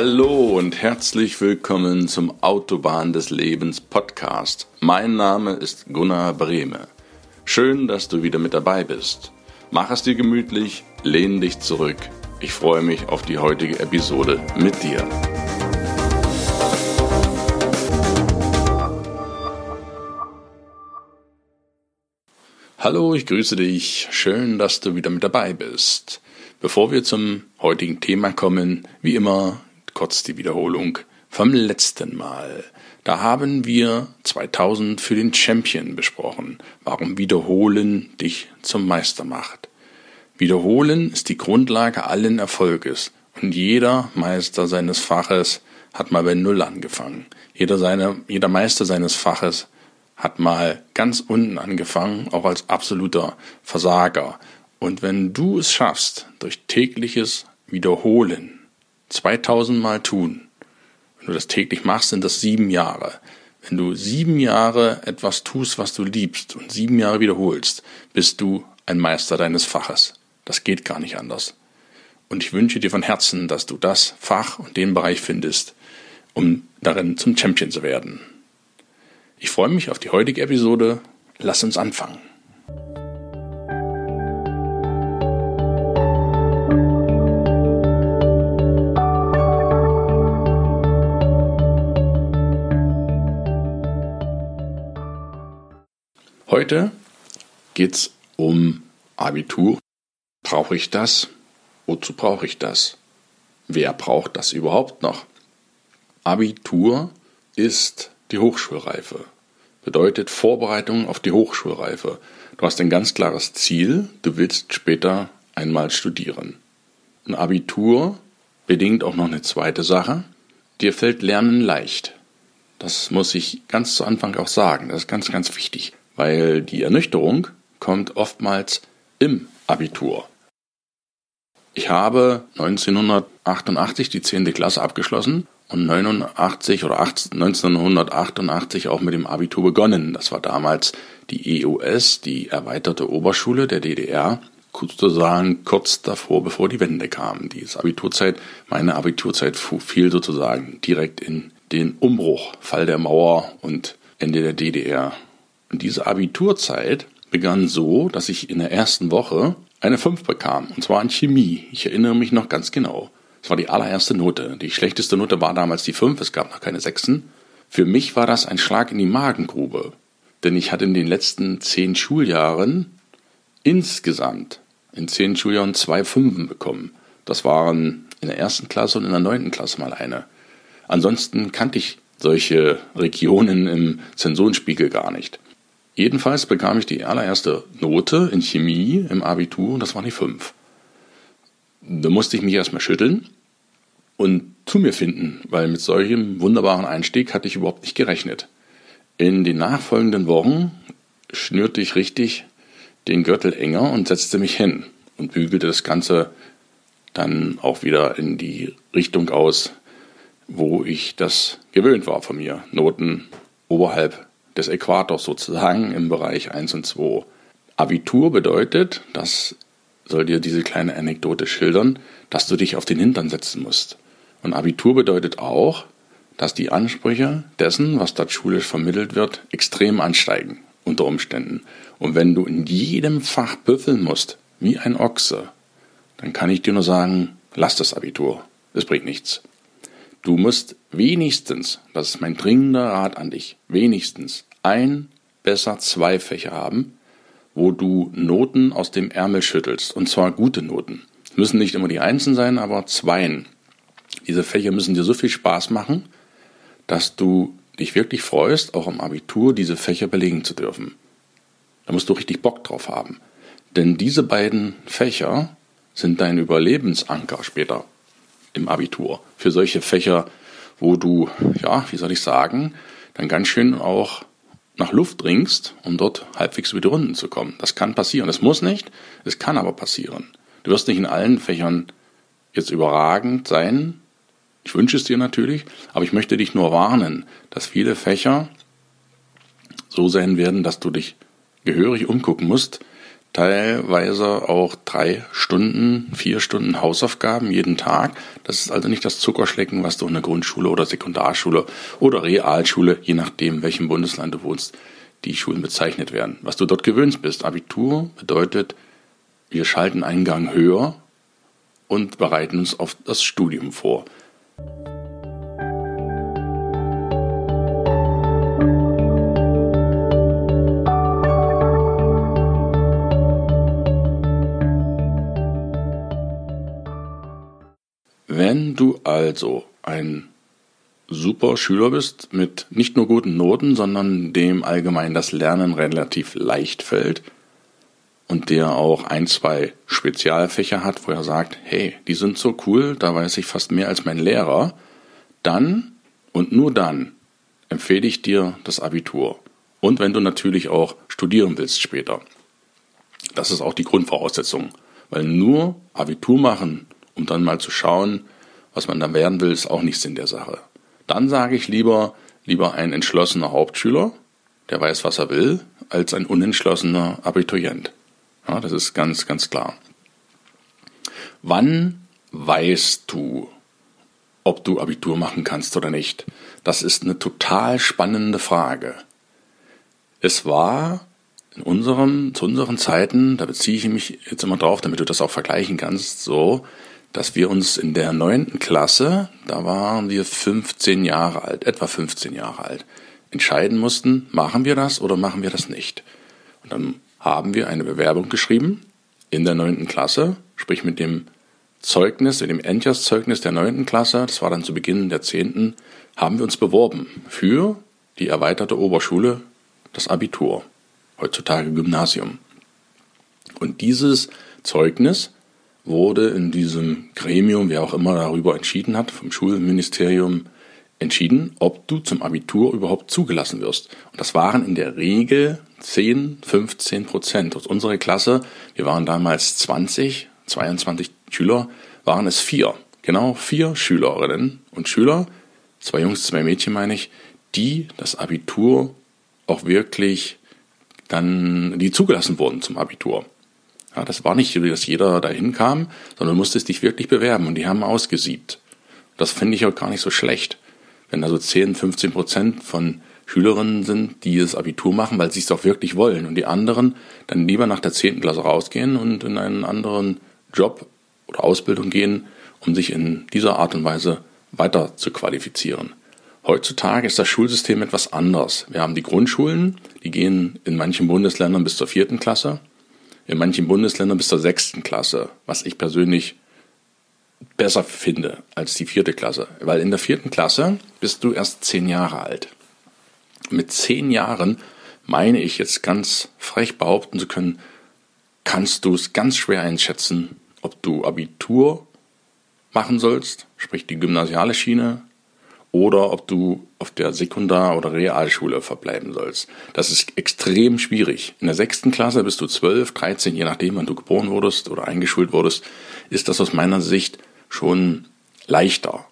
Hallo und herzlich willkommen zum Autobahn des Lebens Podcast. Mein Name ist Gunnar Brehme. Schön, dass du wieder mit dabei bist. Mach es dir gemütlich, lehn dich zurück. Ich freue mich auf die heutige Episode mit dir. Hallo, ich grüße dich. Schön, dass du wieder mit dabei bist. Bevor wir zum heutigen Thema kommen, wie immer kurz die Wiederholung vom letzten Mal. Da haben wir 2000 für den Champion besprochen, warum Wiederholen dich zum Meister macht. Wiederholen ist die Grundlage allen Erfolges und jeder Meister seines Faches hat mal bei Null angefangen. Jeder, seine, jeder Meister seines Faches hat mal ganz unten angefangen, auch als absoluter Versager. Und wenn du es schaffst, durch tägliches Wiederholen 2000 Mal tun. Wenn du das täglich machst, sind das sieben Jahre. Wenn du sieben Jahre etwas tust, was du liebst und sieben Jahre wiederholst, bist du ein Meister deines Faches. Das geht gar nicht anders. Und ich wünsche dir von Herzen, dass du das Fach und den Bereich findest, um darin zum Champion zu werden. Ich freue mich auf die heutige Episode. Lass uns anfangen. Heute geht es um Abitur. Brauche ich das? Wozu brauche ich das? Wer braucht das überhaupt noch? Abitur ist die Hochschulreife. Bedeutet Vorbereitung auf die Hochschulreife. Du hast ein ganz klares Ziel, du willst später einmal studieren. Ein Abitur bedingt auch noch eine zweite Sache. Dir fällt Lernen leicht. Das muss ich ganz zu Anfang auch sagen. Das ist ganz, ganz wichtig weil die Ernüchterung kommt oftmals im Abitur. Ich habe 1988 die 10. Klasse abgeschlossen und 89 oder 1988 auch mit dem Abitur begonnen. Das war damals die EUS, die erweiterte Oberschule der DDR, sozusagen kurz davor, bevor die Wende kam. Die Abiturzeit, meine Abiturzeit fiel sozusagen direkt in den Umbruch, Fall der Mauer und Ende der DDR. Diese Abiturzeit begann so, dass ich in der ersten Woche eine 5 bekam, und zwar in Chemie. Ich erinnere mich noch ganz genau. Es war die allererste Note. Die schlechteste Note war damals die 5, es gab noch keine Sechsen. Für mich war das ein Schlag in die Magengrube, denn ich hatte in den letzten zehn Schuljahren insgesamt in zehn Schuljahren zwei Fünfen bekommen. Das waren in der ersten Klasse und in der neunten Klasse mal eine. Ansonsten kannte ich solche Regionen im Zensorenspiegel gar nicht. Jedenfalls bekam ich die allererste Note in Chemie im Abitur und das war die 5. Da musste ich mich erstmal schütteln und zu mir finden, weil mit solchem wunderbaren Einstieg hatte ich überhaupt nicht gerechnet. In den nachfolgenden Wochen schnürte ich richtig den Gürtel enger und setzte mich hin und bügelte das Ganze dann auch wieder in die Richtung aus, wo ich das gewöhnt war von mir. Noten oberhalb des Äquators sozusagen im Bereich 1 und 2. Abitur bedeutet, das soll dir diese kleine Anekdote schildern, dass du dich auf den Hintern setzen musst. Und Abitur bedeutet auch, dass die Ansprüche dessen, was dort schulisch vermittelt wird, extrem ansteigen unter Umständen. Und wenn du in jedem Fach büffeln musst, wie ein Ochse, dann kann ich dir nur sagen, lass das Abitur. Es bringt nichts. Du musst wenigstens, das ist mein dringender Rat an dich, wenigstens ein, besser zwei Fächer haben, wo du Noten aus dem Ärmel schüttelst. Und zwar gute Noten. Müssen nicht immer die Einsen sein, aber Zweien. Diese Fächer müssen dir so viel Spaß machen, dass du dich wirklich freust, auch im Abitur diese Fächer belegen zu dürfen. Da musst du richtig Bock drauf haben. Denn diese beiden Fächer sind dein Überlebensanker später im Abitur. Für solche Fächer, wo du, ja, wie soll ich sagen, dann ganz schön auch nach Luft dringst, um dort halbwegs über die Runden zu kommen. Das kann passieren. Es muss nicht, es kann aber passieren. Du wirst nicht in allen Fächern jetzt überragend sein. Ich wünsche es dir natürlich, aber ich möchte dich nur warnen, dass viele Fächer so sein werden, dass du dich gehörig umgucken musst, teilweise auch drei Stunden, vier Stunden Hausaufgaben jeden Tag. Das ist also nicht das Zuckerschlecken, was du in der Grundschule oder Sekundarschule oder Realschule, je nachdem, welchem Bundesland du wohnst, die Schulen bezeichnet werden. Was du dort gewöhnt bist. Abitur bedeutet, wir schalten einen Gang höher und bereiten uns auf das Studium vor. Wenn du also ein super Schüler bist mit nicht nur guten Noten, sondern dem allgemein das Lernen relativ leicht fällt und der auch ein, zwei Spezialfächer hat, wo er sagt, hey, die sind so cool, da weiß ich fast mehr als mein Lehrer, dann und nur dann empfehle ich dir das Abitur. Und wenn du natürlich auch studieren willst später. Das ist auch die Grundvoraussetzung. Weil nur Abitur machen, um dann mal zu schauen, was man dann werden will, ist auch nicht Sinn der Sache. Dann sage ich lieber, lieber ein entschlossener Hauptschüler, der weiß, was er will, als ein unentschlossener Abiturient. Ja, das ist ganz, ganz klar. Wann weißt du, ob du Abitur machen kannst oder nicht? Das ist eine total spannende Frage. Es war in unserem, zu unseren Zeiten, da beziehe ich mich jetzt immer drauf, damit du das auch vergleichen kannst, so, dass wir uns in der neunten Klasse, da waren wir 15 Jahre alt, etwa 15 Jahre alt, entscheiden mussten, machen wir das oder machen wir das nicht. Und dann haben wir eine Bewerbung geschrieben in der neunten Klasse, sprich mit dem Zeugnis, mit dem Endjahrszeugnis der neunten Klasse, das war dann zu Beginn der zehnten, haben wir uns beworben für die erweiterte Oberschule, das Abitur, heutzutage Gymnasium. Und dieses Zeugnis wurde in diesem Gremium, wer auch immer darüber entschieden hat, vom Schulministerium entschieden, ob du zum Abitur überhaupt zugelassen wirst. Und das waren in der Regel 10, 15 Prozent. Aus unserer Klasse, wir waren damals 20, 22 Schüler, waren es vier. Genau vier Schülerinnen und Schüler, zwei Jungs, zwei Mädchen meine ich, die das Abitur auch wirklich dann, die zugelassen wurden zum Abitur. Ja, das war nicht so, dass jeder dahin kam, sondern du musstest dich wirklich bewerben und die haben ausgesiebt. Das finde ich auch gar nicht so schlecht. Wenn da so 10, 15 Prozent von Schülerinnen sind, die das Abitur machen, weil sie es auch wirklich wollen und die anderen dann lieber nach der 10. Klasse rausgehen und in einen anderen Job oder Ausbildung gehen, um sich in dieser Art und Weise weiter zu qualifizieren. Heutzutage ist das Schulsystem etwas anders. Wir haben die Grundschulen, die gehen in manchen Bundesländern bis zur vierten Klasse in manchen Bundesländern bis zur sechsten Klasse, was ich persönlich besser finde als die vierte Klasse. Weil in der vierten Klasse bist du erst zehn Jahre alt. Mit zehn Jahren meine ich jetzt ganz frech behaupten zu können, kannst du es ganz schwer einschätzen, ob du Abitur machen sollst, sprich die gymnasiale Schiene, oder ob du auf der Sekundar- oder Realschule verbleiben sollst. Das ist extrem schwierig. In der sechsten Klasse bist du zwölf, dreizehn, je nachdem, wann du geboren wurdest oder eingeschult wurdest, ist das aus meiner Sicht schon leichter.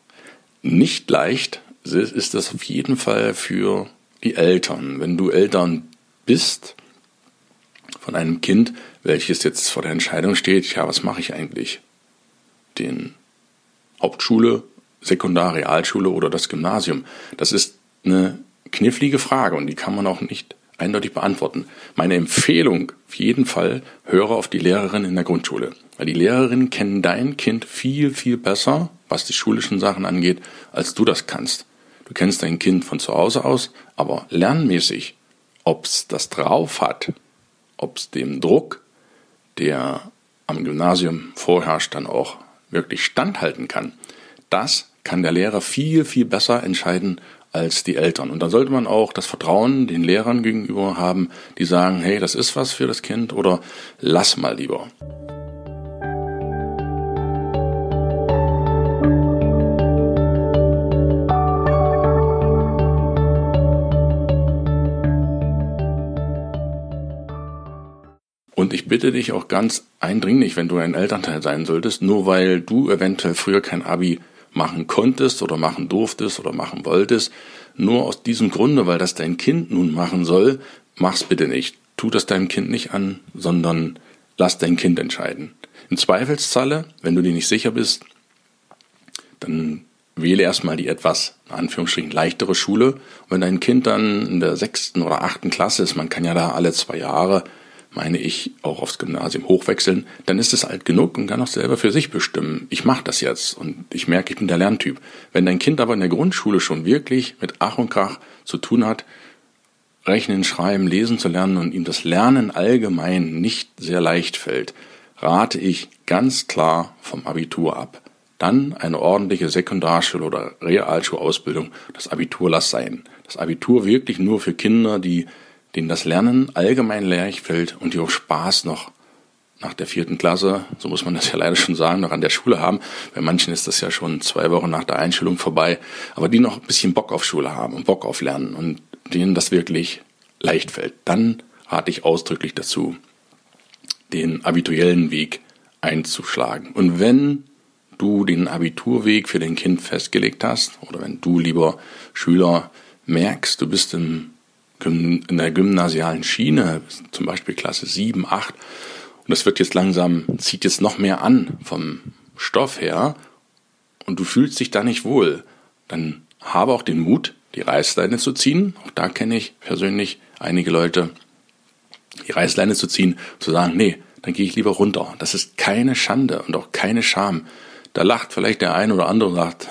Nicht leicht ist das auf jeden Fall für die Eltern. Wenn du Eltern bist von einem Kind, welches jetzt vor der Entscheidung steht, ja, was mache ich eigentlich? Den Hauptschule Sekundar, Realschule oder das Gymnasium? Das ist eine knifflige Frage und die kann man auch nicht eindeutig beantworten. Meine Empfehlung auf jeden Fall, höre auf die Lehrerin in der Grundschule. Weil die Lehrerinnen kennen dein Kind viel, viel besser, was die schulischen Sachen angeht, als du das kannst. Du kennst dein Kind von zu Hause aus, aber lernmäßig, ob's das drauf hat, ob's dem Druck, der am Gymnasium vorherrscht, dann auch wirklich standhalten kann, das kann der Lehrer viel, viel besser entscheiden als die Eltern. Und dann sollte man auch das Vertrauen den Lehrern gegenüber haben, die sagen, hey, das ist was für das Kind oder lass mal lieber. Und ich bitte dich auch ganz eindringlich, wenn du ein Elternteil sein solltest, nur weil du eventuell früher kein Abi machen konntest oder machen durftest oder machen wolltest. Nur aus diesem Grunde, weil das dein Kind nun machen soll, mach's bitte nicht. Tu das deinem Kind nicht an, sondern lass dein Kind entscheiden. Im Zweifelsfalle, wenn du dir nicht sicher bist, dann wähle erstmal die etwas, in Anführungsstrichen, leichtere Schule. Und wenn dein Kind dann in der sechsten oder achten Klasse ist, man kann ja da alle zwei Jahre, meine ich, auch aufs Gymnasium hochwechseln, dann ist es alt genug und kann auch selber für sich bestimmen. Ich mache das jetzt und ich merke, ich bin der Lerntyp. Wenn dein Kind aber in der Grundschule schon wirklich mit Ach und Krach zu tun hat, Rechnen, Schreiben, Lesen zu lernen und ihm das Lernen allgemein nicht sehr leicht fällt, rate ich ganz klar vom Abitur ab. Dann eine ordentliche Sekundarschule oder Realschulausbildung. Das Abitur lass sein. Das Abitur wirklich nur für Kinder, die, denen das Lernen allgemein leicht fällt und die auch Spaß noch nach der vierten Klasse, so muss man das ja leider schon sagen, noch an der Schule haben. Bei manchen ist das ja schon zwei Wochen nach der Einstellung vorbei, aber die noch ein bisschen Bock auf Schule haben und Bock auf Lernen und denen das wirklich leicht fällt. Dann rate ich ausdrücklich dazu, den abituellen Weg einzuschlagen. Und wenn du den Abiturweg für dein Kind festgelegt hast oder wenn du, lieber Schüler, merkst, du bist im, in der gymnasialen Schiene, zum Beispiel Klasse 7, 8, und das wird jetzt langsam, zieht jetzt noch mehr an vom Stoff her und du fühlst dich da nicht wohl, dann habe auch den Mut, die Reißleine zu ziehen. Auch da kenne ich persönlich einige Leute, die Reißleine zu ziehen, zu sagen, nee, dann gehe ich lieber runter. Das ist keine Schande und auch keine Scham. Da lacht vielleicht der eine oder andere und sagt,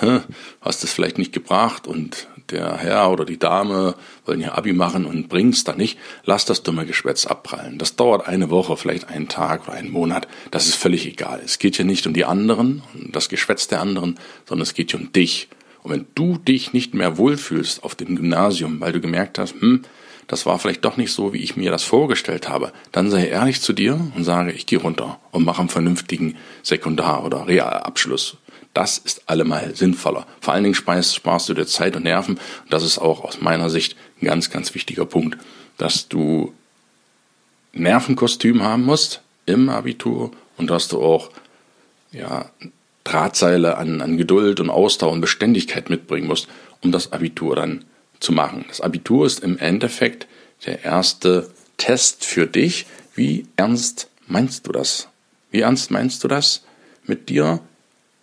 hast das vielleicht nicht gebracht und der Herr oder die Dame wollen ja Abi machen und bring's da nicht. Lass das dumme Geschwätz abprallen. Das dauert eine Woche, vielleicht einen Tag oder einen Monat. Das ist völlig egal. Es geht hier nicht um die anderen, um das Geschwätz der anderen, sondern es geht hier um dich. Und wenn du dich nicht mehr wohlfühlst auf dem Gymnasium, weil du gemerkt hast, hm, das war vielleicht doch nicht so, wie ich mir das vorgestellt habe, dann sei ehrlich zu dir und sage, ich gehe runter und mache einen vernünftigen Sekundar- oder Realabschluss. Das ist allemal sinnvoller. Vor allen Dingen sparst, sparst du dir Zeit und Nerven. Das ist auch aus meiner Sicht ein ganz, ganz wichtiger Punkt, dass du Nervenkostüm haben musst im Abitur und dass du auch ja, Drahtseile an, an Geduld und Ausdauer und Beständigkeit mitbringen musst, um das Abitur dann zu machen. Das Abitur ist im Endeffekt der erste Test für dich. Wie ernst meinst du das? Wie ernst meinst du das? Mit dir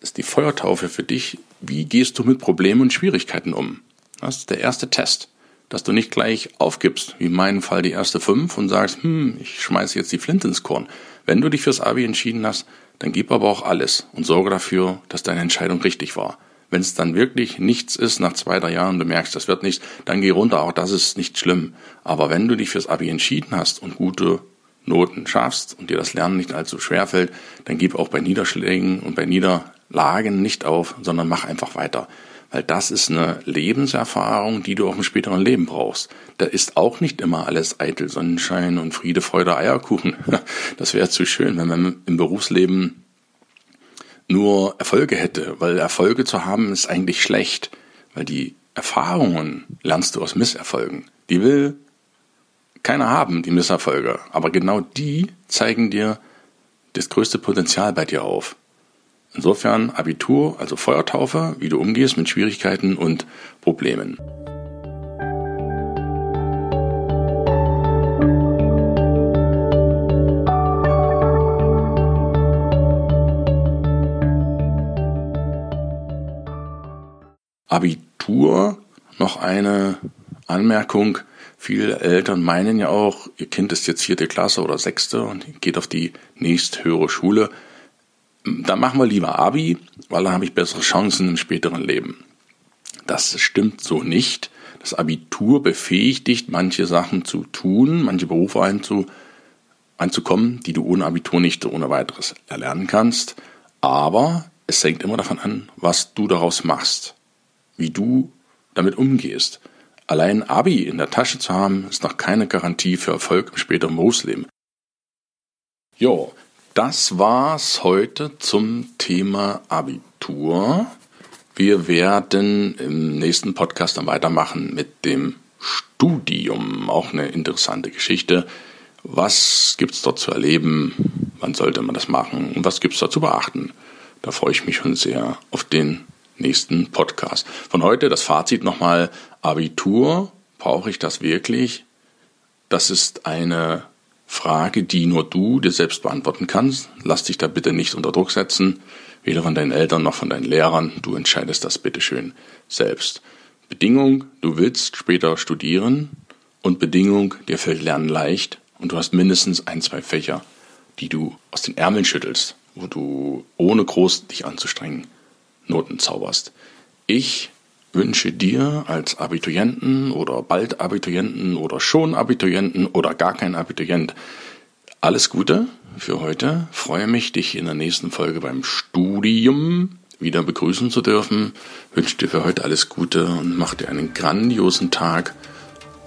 ist die Feuertaufe für dich. Wie gehst du mit Problemen und Schwierigkeiten um? Das ist der erste Test. Dass du nicht gleich aufgibst, wie in meinem Fall die erste fünf und sagst, hm, ich schmeiße jetzt die Flinte ins Korn. Wenn du dich fürs Abi entschieden hast, dann gib aber auch alles und sorge dafür, dass deine Entscheidung richtig war. Wenn es dann wirklich nichts ist, nach zwei, drei Jahren, du merkst, das wird nichts, dann geh runter, auch das ist nicht schlimm. Aber wenn du dich fürs Abi entschieden hast und gute Noten schaffst und dir das Lernen nicht allzu schwer fällt, dann gib auch bei Niederschlägen und bei Niederlagen nicht auf, sondern mach einfach weiter. Weil das ist eine Lebenserfahrung, die du auch im späteren Leben brauchst. Da ist auch nicht immer alles eitel Sonnenschein und Friede, Freude, Eierkuchen. Das wäre zu schön, wenn man im Berufsleben nur Erfolge hätte, weil Erfolge zu haben ist eigentlich schlecht, weil die Erfahrungen lernst du aus Misserfolgen. Die will keiner haben, die Misserfolge, aber genau die zeigen dir das größte Potenzial bei dir auf. Insofern Abitur, also Feuertaufe, wie du umgehst mit Schwierigkeiten und Problemen. Abitur noch eine Anmerkung. Viele Eltern meinen ja auch, ihr Kind ist jetzt vierte Klasse oder sechste und geht auf die nächsthöhere Schule. Da machen wir lieber Abi, weil dann habe ich bessere Chancen im späteren Leben. Das stimmt so nicht. Das Abitur befähigt dich, manche Sachen zu tun, manche Berufe einzu, einzukommen, die du ohne Abitur nicht ohne weiteres erlernen kannst. Aber es hängt immer davon an, was du daraus machst wie du damit umgehst. Allein Abi in der Tasche zu haben, ist noch keine Garantie für Erfolg im späteren Berufsleben. Jo, das war's heute zum Thema Abitur. Wir werden im nächsten Podcast dann weitermachen mit dem Studium. Auch eine interessante Geschichte. Was gibt's dort zu erleben? Wann sollte man das machen? Und was gibt's da zu beachten? Da freue ich mich schon sehr auf den nächsten Podcast. Von heute das Fazit nochmal. Abitur, brauche ich das wirklich? Das ist eine Frage, die nur du dir selbst beantworten kannst. Lass dich da bitte nicht unter Druck setzen, weder von deinen Eltern noch von deinen Lehrern. Du entscheidest das bitteschön selbst. Bedingung, du willst später studieren und Bedingung, dir fällt Lernen leicht und du hast mindestens ein, zwei Fächer, die du aus den Ärmeln schüttelst, wo du ohne groß dich anzustrengen Noten zauberst. Ich wünsche dir als Abiturienten oder bald Abiturienten oder schon Abiturienten oder gar kein Abiturient alles Gute für heute. Freue mich, dich in der nächsten Folge beim Studium wieder begrüßen zu dürfen. Wünsche dir für heute alles Gute und mach dir einen grandiosen Tag.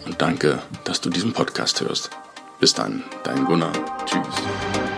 Und danke, dass du diesen Podcast hörst. Bis dann, dein Gunnar. Tschüss.